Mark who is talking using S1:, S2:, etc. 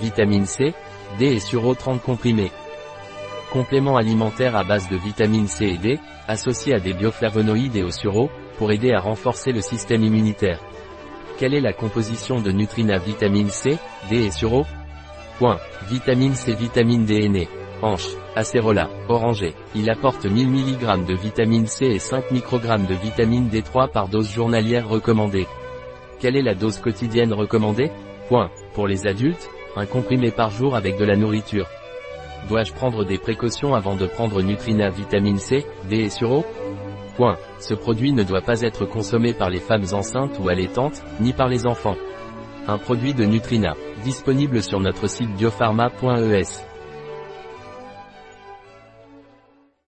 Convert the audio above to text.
S1: Vitamine C, D et Suro 30 comprimés. Complément alimentaire à base de vitamine C et D, associé à des bioflavonoïdes et au Suro, pour aider à renforcer le système immunitaire. Quelle est la composition de Nutrina vitamine C, D et Suro Point. Vitamine C, vitamine D et né. Hanche, acérola, orangé. Il apporte 1000 mg de vitamine C et 5 microgrammes de vitamine D3 par dose journalière recommandée. Quelle est la dose quotidienne recommandée? Point. Pour les adultes, un comprimé par jour avec de la nourriture. Dois-je prendre des précautions avant de prendre Nutrina vitamine C, D et Suro Point. Ce produit ne doit pas être consommé par les femmes enceintes ou allaitantes, ni par les enfants. Un produit de Nutrina, disponible sur notre site biopharma.es.